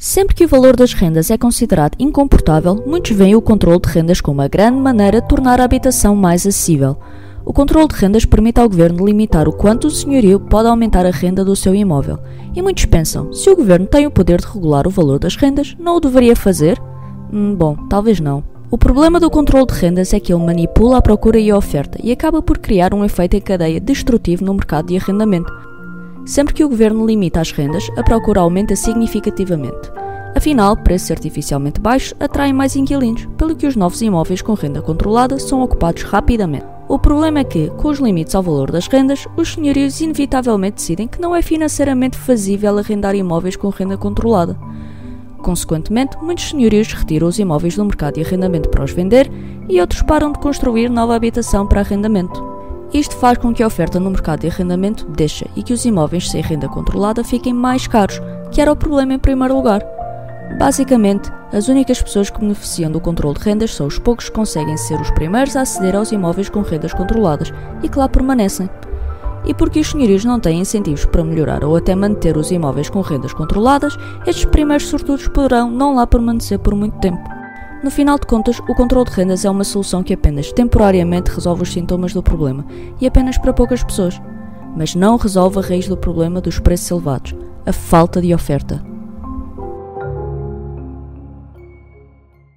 Sempre que o valor das rendas é considerado incomportável, muitos veem o controle de rendas como a grande maneira de tornar a habitação mais acessível. O controle de rendas permite ao governo limitar o quanto o senhorio pode aumentar a renda do seu imóvel. E muitos pensam: se o governo tem o poder de regular o valor das rendas, não o deveria fazer? Hum, bom, talvez não. O problema do controle de rendas é que ele manipula a procura e a oferta e acaba por criar um efeito em cadeia destrutivo no mercado de arrendamento. Sempre que o governo limita as rendas, a procura aumenta significativamente. Afinal, preços artificialmente baixos atraem mais inquilinos, pelo que os novos imóveis com renda controlada são ocupados rapidamente. O problema é que, com os limites ao valor das rendas, os senhorios inevitavelmente decidem que não é financeiramente fazível arrendar imóveis com renda controlada. Consequentemente, muitos senhorios retiram os imóveis do mercado de arrendamento para os vender e outros param de construir nova habitação para arrendamento. Isto faz com que a oferta no mercado de arrendamento deixe e que os imóveis sem renda controlada fiquem mais caros, que era o problema em primeiro lugar. Basicamente, as únicas pessoas que beneficiam do controle de rendas são os poucos que conseguem ser os primeiros a aceder aos imóveis com rendas controladas e que lá permanecem. E porque os senhorios não têm incentivos para melhorar ou até manter os imóveis com rendas controladas, estes primeiros sortudos poderão não lá permanecer por muito tempo. No final de contas, o controle de rendas é uma solução que apenas temporariamente resolve os sintomas do problema e apenas para poucas pessoas, mas não resolve a raiz do problema dos preços elevados, a falta de oferta.